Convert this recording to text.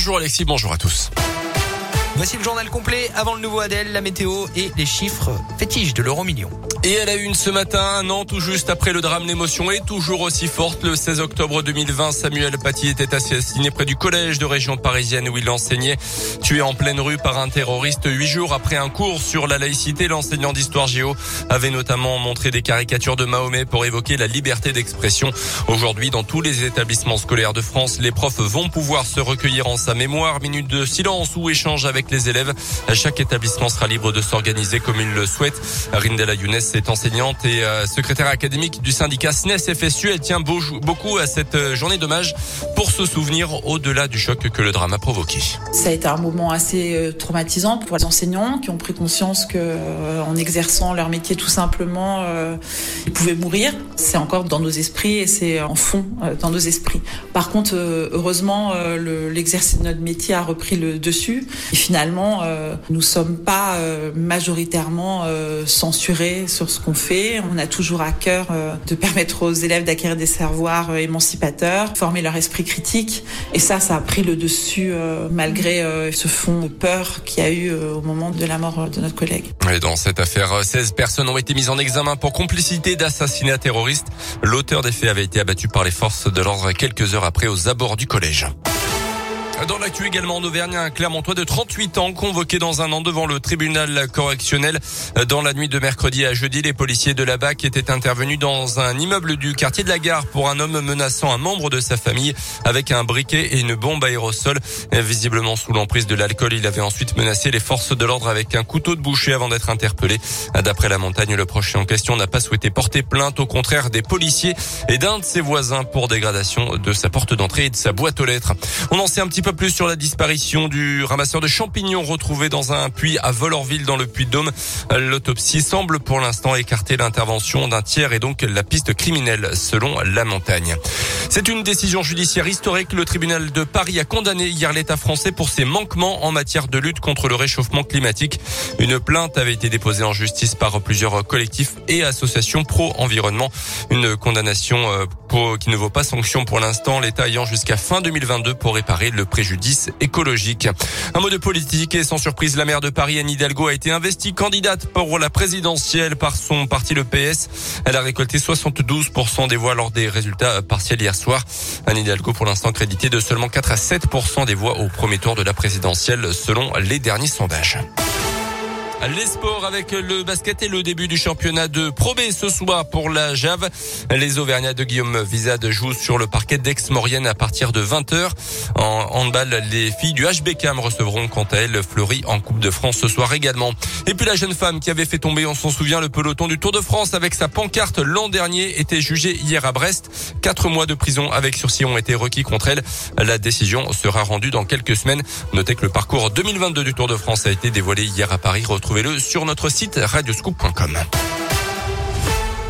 Bonjour Alexis, bonjour à tous. Voici le journal complet avant le nouveau Adèle, la météo et les chiffres fétiches de l'euro million. Et elle a eu une ce matin, un an tout juste après le drame, l'émotion est toujours aussi forte. Le 16 octobre 2020, Samuel Paty était assassiné près du collège de région parisienne où il enseignait. Tué en pleine rue par un terroriste huit jours après un cours sur la laïcité, l'enseignant d'histoire géo avait notamment montré des caricatures de Mahomet pour évoquer la liberté d'expression. Aujourd'hui, dans tous les établissements scolaires de France, les profs vont pouvoir se recueillir en sa mémoire, minute de silence ou échange avec les élèves. Chaque établissement sera libre de s'organiser comme il le souhaite. Est enseignante et euh, secrétaire académique du syndicat SNES FSU. Elle tient beaucoup à cette euh, journée d'hommage pour se souvenir au-delà du choc que le drame a provoqué. Ça a été un moment assez euh, traumatisant pour les enseignants qui ont pris conscience que en exerçant leur métier tout simplement, ils pouvaient mourir. C'est encore dans nos esprits et c'est en fond dans nos esprits. Par contre, heureusement, l'exercice de notre métier a repris le dessus. Et finalement, nous sommes pas majoritairement censurés sur ce qu'on fait. On a toujours à cœur euh, de permettre aux élèves d'acquérir des savoirs euh, émancipateurs, former leur esprit critique. Et ça, ça a pris le dessus euh, malgré ce fond de peur qu'il y a eu au moment de la mort de notre collègue. Et dans cette affaire, 16 personnes ont été mises en examen pour complicité d'assassinat terroriste. L'auteur des faits avait été abattu par les forces de l'ordre quelques heures après aux abords du collège. Dans l'actu également en Auvergne, un Clermontois de 38 ans convoqué dans un an devant le tribunal correctionnel. Dans la nuit de mercredi à jeudi, les policiers de la BAC étaient intervenus dans un immeuble du quartier de la gare pour un homme menaçant un membre de sa famille avec un briquet et une bombe aérosol. Visiblement sous l'emprise de l'alcool, il avait ensuite menacé les forces de l'ordre avec un couteau de boucher avant d'être interpellé. D'après la montagne, le prochain en question n'a pas souhaité porter plainte, au contraire des policiers et d'un de ses voisins pour dégradation de sa porte d'entrée et de sa boîte aux lettres. On en sait un petit peu plus sur la disparition du ramasseur de champignons retrouvé dans un puits à Volorville dans le Puy-de-Dôme. L'autopsie semble pour l'instant écarter l'intervention d'un tiers et donc la piste criminelle selon la montagne. C'est une décision judiciaire historique. Le tribunal de Paris a condamné hier l'État français pour ses manquements en matière de lutte contre le réchauffement climatique. Une plainte avait été déposée en justice par plusieurs collectifs et associations pro-environnement. Une condamnation euh, qui ne vaut pas sanction pour l'instant, l'État ayant jusqu'à fin 2022 pour réparer le écologique. Un mot de politique et sans surprise, la maire de Paris, Anne Hidalgo, a été investie candidate pour la présidentielle par son parti, le PS. Elle a récolté 72% des voix lors des résultats partiels hier soir. Anne Hidalgo, pour l'instant, créditée de seulement 4 à 7% des voix au premier tour de la présidentielle, selon les derniers sondages. Les sports avec le basket et le début du championnat de Pro B ce soir pour la Jave. Les Auvergnats de Guillaume Vizade jouent sur le parquet d'Aix-Maurienne à partir de 20h. En handball, les filles du HBK recevront quant à elles Fleury en Coupe de France ce soir également. Et puis la jeune femme qui avait fait tomber, on s'en souvient, le peloton du Tour de France avec sa pancarte l'an dernier était jugée hier à Brest. Quatre mois de prison avec sursis ont été requis contre elle. La décision sera rendue dans quelques semaines. Notez que le parcours 2022 du Tour de France a été dévoilé hier à Paris. Retrouvez-le sur notre site radioscoop.com.